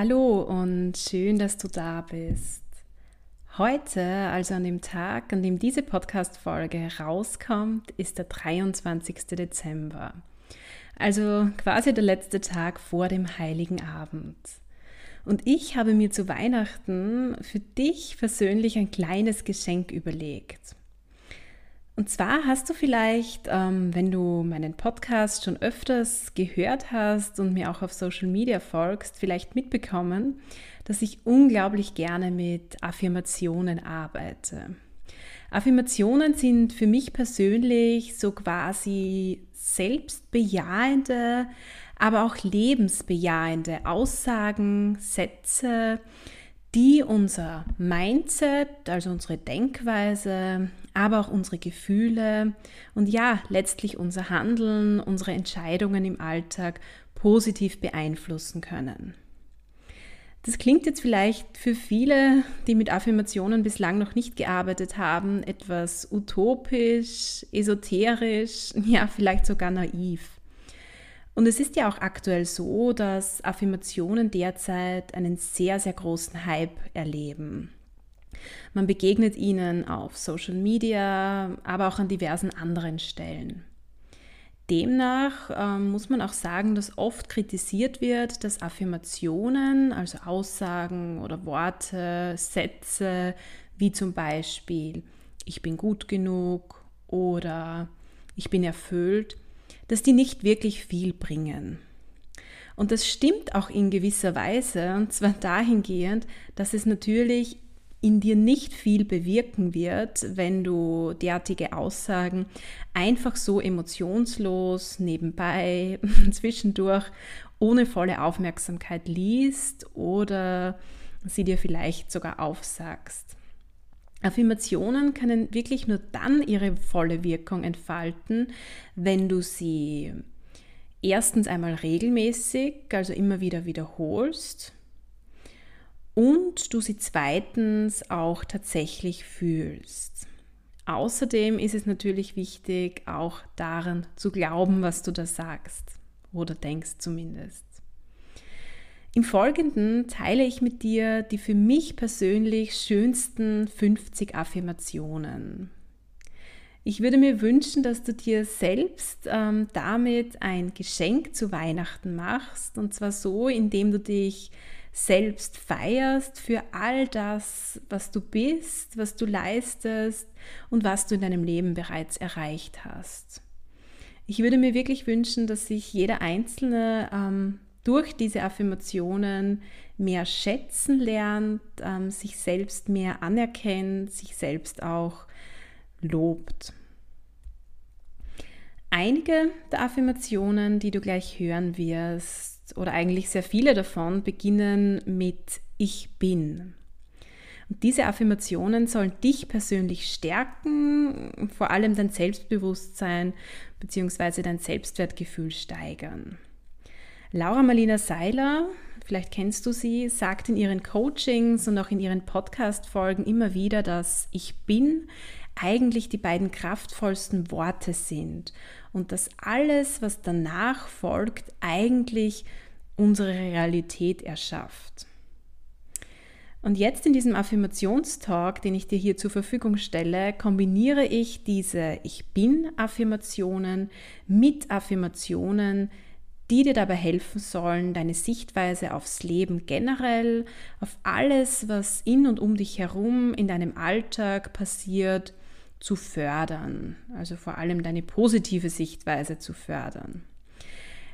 Hallo und schön, dass du da bist. Heute, also an dem Tag, an dem diese Podcast-Folge herauskommt, ist der 23. Dezember. Also quasi der letzte Tag vor dem Heiligen Abend. Und ich habe mir zu Weihnachten für dich persönlich ein kleines Geschenk überlegt. Und zwar hast du vielleicht, ähm, wenn du meinen Podcast schon öfters gehört hast und mir auch auf Social Media folgst, vielleicht mitbekommen, dass ich unglaublich gerne mit Affirmationen arbeite. Affirmationen sind für mich persönlich so quasi selbstbejahende, aber auch lebensbejahende Aussagen, Sätze, die unser Mindset, also unsere Denkweise, aber auch unsere Gefühle und ja, letztlich unser Handeln, unsere Entscheidungen im Alltag positiv beeinflussen können. Das klingt jetzt vielleicht für viele, die mit Affirmationen bislang noch nicht gearbeitet haben, etwas utopisch, esoterisch, ja, vielleicht sogar naiv. Und es ist ja auch aktuell so, dass Affirmationen derzeit einen sehr, sehr großen Hype erleben. Man begegnet ihnen auf Social Media, aber auch an diversen anderen Stellen. Demnach äh, muss man auch sagen, dass oft kritisiert wird, dass Affirmationen, also Aussagen oder Worte, Sätze, wie zum Beispiel ich bin gut genug oder ich bin erfüllt, dass die nicht wirklich viel bringen. Und das stimmt auch in gewisser Weise, und zwar dahingehend, dass es natürlich in dir nicht viel bewirken wird, wenn du derartige Aussagen einfach so emotionslos nebenbei zwischendurch ohne volle Aufmerksamkeit liest oder sie dir vielleicht sogar aufsagst. Affirmationen können wirklich nur dann ihre volle Wirkung entfalten, wenn du sie erstens einmal regelmäßig, also immer wieder wiederholst und du sie zweitens auch tatsächlich fühlst. Außerdem ist es natürlich wichtig, auch daran zu glauben, was du da sagst oder denkst zumindest. Im Folgenden teile ich mit dir die für mich persönlich schönsten 50 Affirmationen. Ich würde mir wünschen, dass du dir selbst ähm, damit ein Geschenk zu Weihnachten machst. Und zwar so, indem du dich selbst feierst für all das, was du bist, was du leistest und was du in deinem Leben bereits erreicht hast. Ich würde mir wirklich wünschen, dass sich jeder Einzelne ähm, durch diese Affirmationen mehr schätzen lernt, ähm, sich selbst mehr anerkennt, sich selbst auch lobt. Einige der Affirmationen, die du gleich hören wirst, oder eigentlich sehr viele davon, beginnen mit Ich bin. Und diese Affirmationen sollen dich persönlich stärken, vor allem dein Selbstbewusstsein bzw. dein Selbstwertgefühl steigern. Laura Marlina Seiler, vielleicht kennst du sie, sagt in ihren Coachings und auch in ihren Podcast-Folgen immer wieder, dass ich bin eigentlich die beiden kraftvollsten Worte sind und dass alles, was danach folgt, eigentlich unsere Realität erschafft. Und jetzt in diesem Affirmationstalk, den ich dir hier zur Verfügung stelle, kombiniere ich diese Ich bin Affirmationen mit Affirmationen, die dir dabei helfen sollen, deine Sichtweise aufs Leben generell, auf alles, was in und um dich herum in deinem Alltag passiert, zu fördern, also vor allem deine positive Sichtweise zu fördern.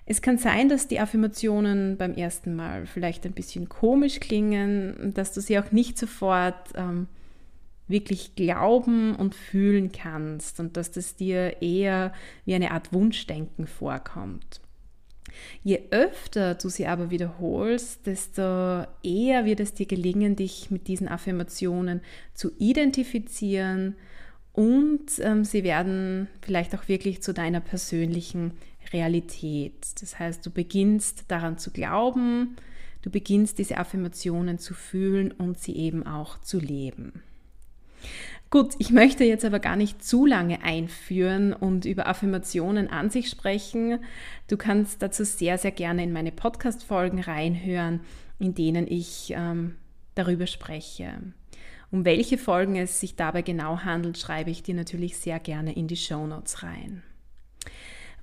Es kann sein, dass die Affirmationen beim ersten Mal vielleicht ein bisschen komisch klingen, dass du sie auch nicht sofort ähm, wirklich glauben und fühlen kannst und dass das dir eher wie eine Art Wunschdenken vorkommt. Je öfter du sie aber wiederholst, desto eher wird es dir gelingen, dich mit diesen Affirmationen zu identifizieren und ähm, sie werden vielleicht auch wirklich zu deiner persönlichen Realität. Das heißt, du beginnst daran zu glauben, du beginnst diese Affirmationen zu fühlen und sie eben auch zu leben. Gut, ich möchte jetzt aber gar nicht zu lange einführen und über Affirmationen an sich sprechen. Du kannst dazu sehr, sehr gerne in meine Podcast-Folgen reinhören, in denen ich ähm, darüber spreche. Um welche Folgen es sich dabei genau handelt, schreibe ich dir natürlich sehr gerne in die Show Notes rein.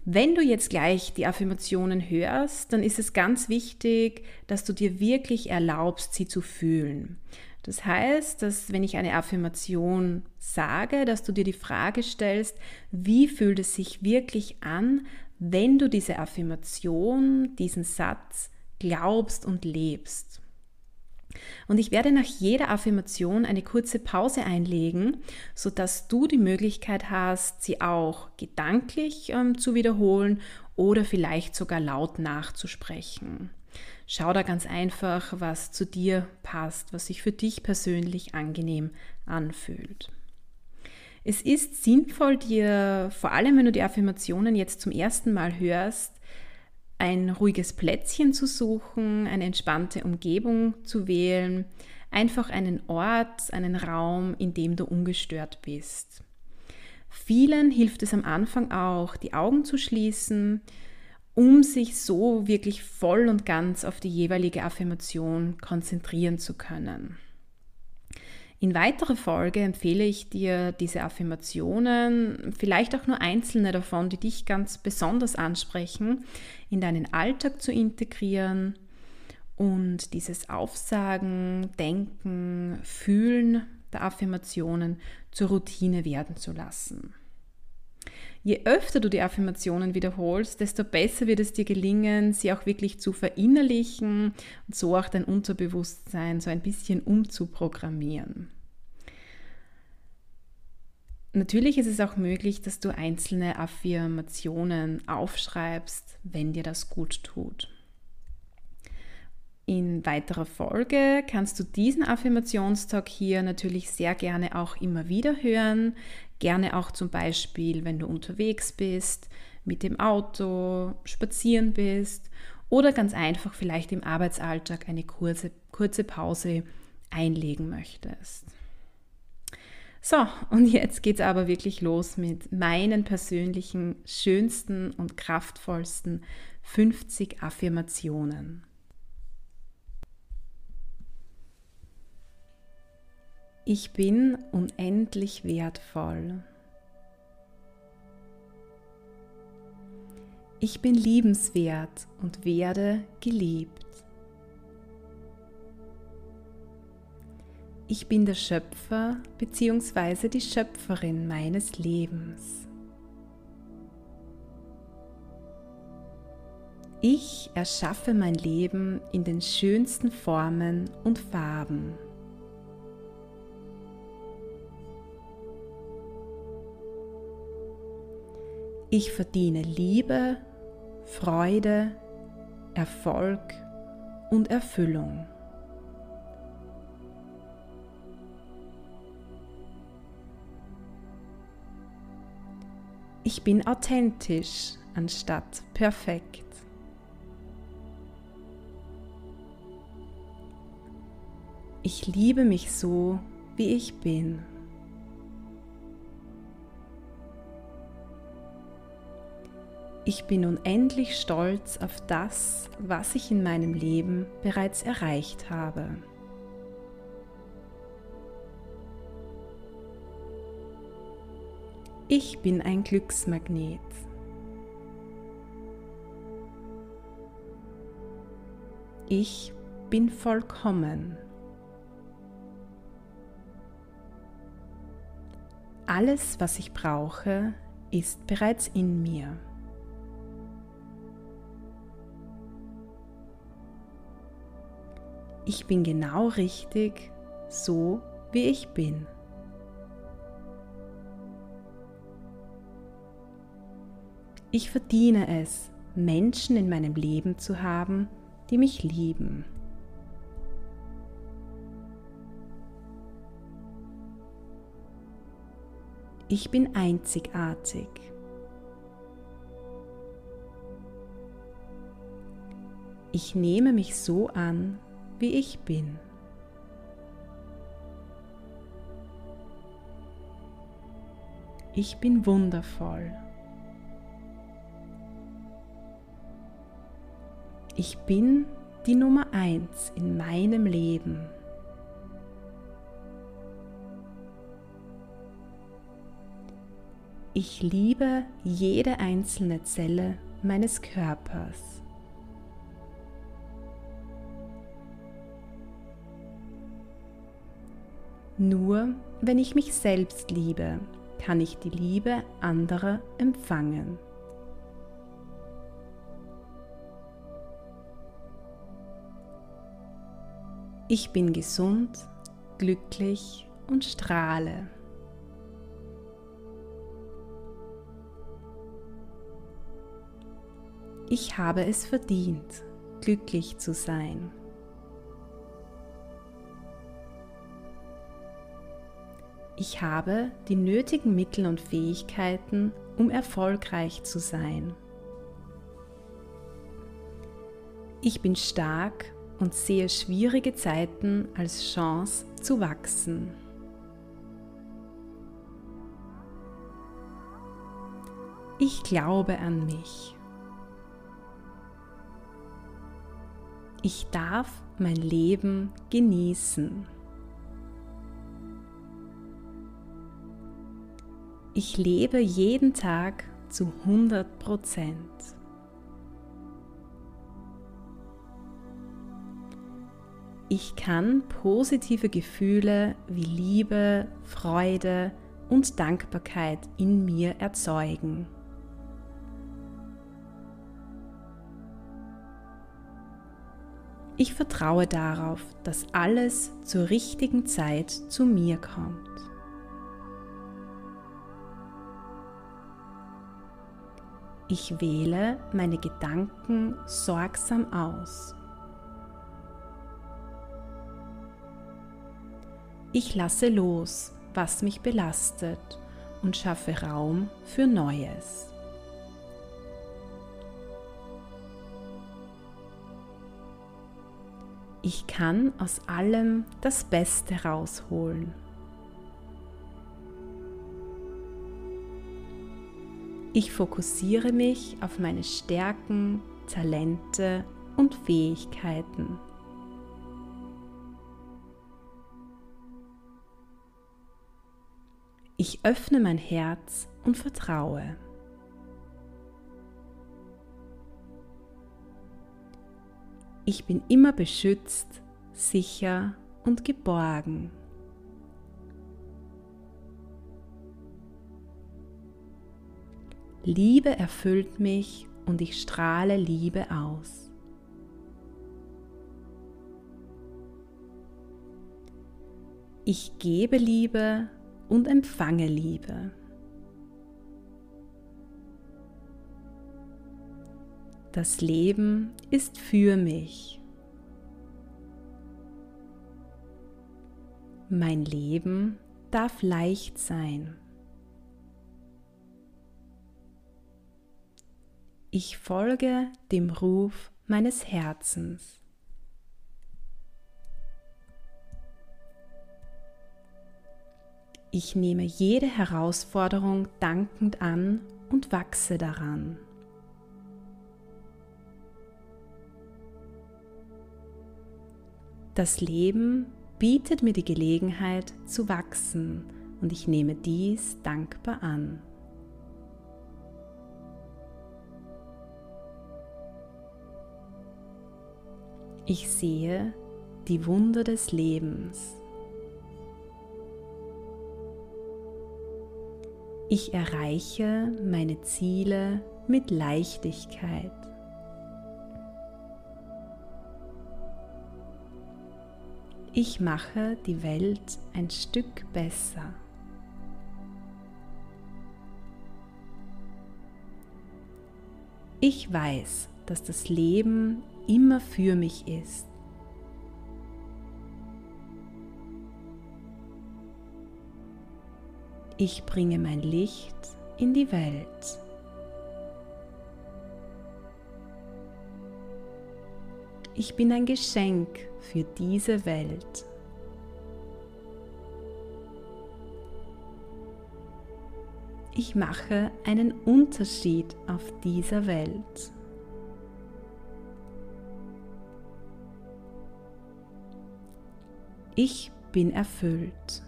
Wenn du jetzt gleich die Affirmationen hörst, dann ist es ganz wichtig, dass du dir wirklich erlaubst, sie zu fühlen. Das heißt, dass wenn ich eine Affirmation sage, dass du dir die Frage stellst, wie fühlt es sich wirklich an, wenn du diese Affirmation, diesen Satz glaubst und lebst. Und ich werde nach jeder Affirmation eine kurze Pause einlegen, sodass du die Möglichkeit hast, sie auch gedanklich ähm, zu wiederholen oder vielleicht sogar laut nachzusprechen. Schau da ganz einfach, was zu dir passt, was sich für dich persönlich angenehm anfühlt. Es ist sinnvoll, dir, vor allem wenn du die Affirmationen jetzt zum ersten Mal hörst, ein ruhiges Plätzchen zu suchen, eine entspannte Umgebung zu wählen, einfach einen Ort, einen Raum, in dem du ungestört bist. Vielen hilft es am Anfang auch, die Augen zu schließen um sich so wirklich voll und ganz auf die jeweilige Affirmation konzentrieren zu können. In weiterer Folge empfehle ich dir diese Affirmationen, vielleicht auch nur einzelne davon, die dich ganz besonders ansprechen, in deinen Alltag zu integrieren und dieses Aufsagen, Denken, Fühlen der Affirmationen zur Routine werden zu lassen. Je öfter du die Affirmationen wiederholst, desto besser wird es dir gelingen, sie auch wirklich zu verinnerlichen und so auch dein Unterbewusstsein so ein bisschen umzuprogrammieren. Natürlich ist es auch möglich, dass du einzelne Affirmationen aufschreibst, wenn dir das gut tut. In weiterer Folge kannst du diesen Affirmationstalk hier natürlich sehr gerne auch immer wieder hören. Gerne auch zum Beispiel, wenn du unterwegs bist, mit dem Auto, spazieren bist oder ganz einfach vielleicht im Arbeitsalltag eine kurze, kurze Pause einlegen möchtest. So, und jetzt geht es aber wirklich los mit meinen persönlichen schönsten und kraftvollsten 50 Affirmationen. Ich bin unendlich wertvoll. Ich bin liebenswert und werde geliebt. Ich bin der Schöpfer bzw. die Schöpferin meines Lebens. Ich erschaffe mein Leben in den schönsten Formen und Farben. Ich verdiene Liebe, Freude, Erfolg und Erfüllung. Ich bin authentisch anstatt perfekt. Ich liebe mich so, wie ich bin. Ich bin unendlich stolz auf das, was ich in meinem Leben bereits erreicht habe. Ich bin ein Glücksmagnet. Ich bin vollkommen. alles, was ich brauche, ist bereits in mir. Ich bin genau richtig, so wie ich bin. Ich verdiene es, Menschen in meinem Leben zu haben, die mich lieben. Ich bin einzigartig. Ich nehme mich so an, wie ich bin. Ich bin wundervoll. Ich bin die Nummer eins in meinem Leben. Ich liebe jede einzelne Zelle meines Körpers. Nur wenn ich mich selbst liebe, kann ich die Liebe anderer empfangen. Ich bin gesund, glücklich und strahle. Ich habe es verdient, glücklich zu sein. Ich habe die nötigen Mittel und Fähigkeiten, um erfolgreich zu sein. Ich bin stark und sehe schwierige Zeiten als Chance zu wachsen. Ich glaube an mich. Ich darf mein Leben genießen. Ich lebe jeden Tag zu 100 Prozent. Ich kann positive Gefühle wie Liebe, Freude und Dankbarkeit in mir erzeugen. Ich vertraue darauf, dass alles zur richtigen Zeit zu mir kommt. Ich wähle meine Gedanken sorgsam aus. Ich lasse los, was mich belastet und schaffe Raum für Neues. Ich kann aus allem das Beste rausholen. Ich fokussiere mich auf meine Stärken, Talente und Fähigkeiten. Ich öffne mein Herz und vertraue. Ich bin immer beschützt, sicher und geborgen. Liebe erfüllt mich und ich strahle Liebe aus. Ich gebe Liebe und empfange Liebe. Das Leben ist für mich. Mein Leben darf leicht sein. Ich folge dem Ruf meines Herzens. Ich nehme jede Herausforderung dankend an und wachse daran. Das Leben bietet mir die Gelegenheit zu wachsen und ich nehme dies dankbar an. Ich sehe die Wunder des Lebens. Ich erreiche meine Ziele mit Leichtigkeit. Ich mache die Welt ein Stück besser. Ich weiß, dass das Leben immer für mich ist. Ich bringe mein Licht in die Welt. Ich bin ein Geschenk für diese Welt. Ich mache einen Unterschied auf dieser Welt. Ich bin erfüllt.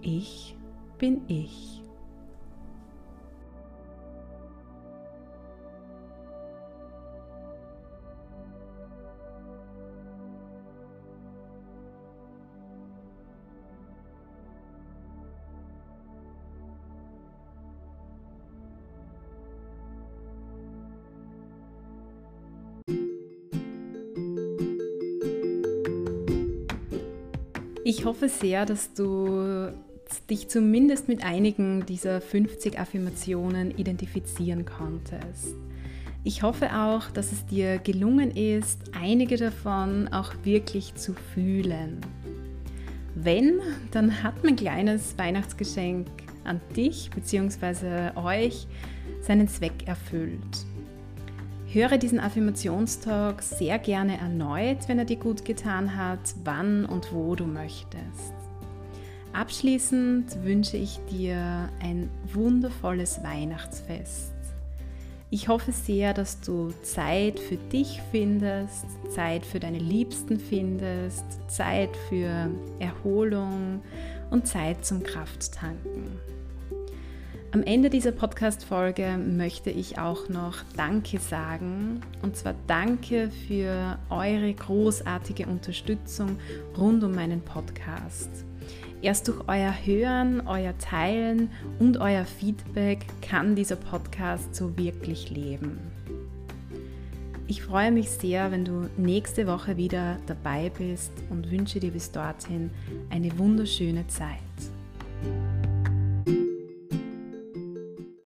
Ich bin ich. Ich hoffe sehr, dass du dich zumindest mit einigen dieser 50 Affirmationen identifizieren konntest. Ich hoffe auch, dass es dir gelungen ist, einige davon auch wirklich zu fühlen. Wenn, dann hat mein kleines Weihnachtsgeschenk an dich bzw. euch seinen Zweck erfüllt. Höre diesen Affirmationstalk sehr gerne erneut, wenn er dir gut getan hat, wann und wo du möchtest. Abschließend wünsche ich dir ein wundervolles Weihnachtsfest. Ich hoffe sehr, dass du Zeit für dich findest, Zeit für deine Liebsten findest, Zeit für Erholung und Zeit zum Krafttanken. Am Ende dieser Podcast-Folge möchte ich auch noch Danke sagen. Und zwar Danke für eure großartige Unterstützung rund um meinen Podcast. Erst durch euer Hören, euer Teilen und euer Feedback kann dieser Podcast so wirklich leben. Ich freue mich sehr, wenn du nächste Woche wieder dabei bist und wünsche dir bis dorthin eine wunderschöne Zeit.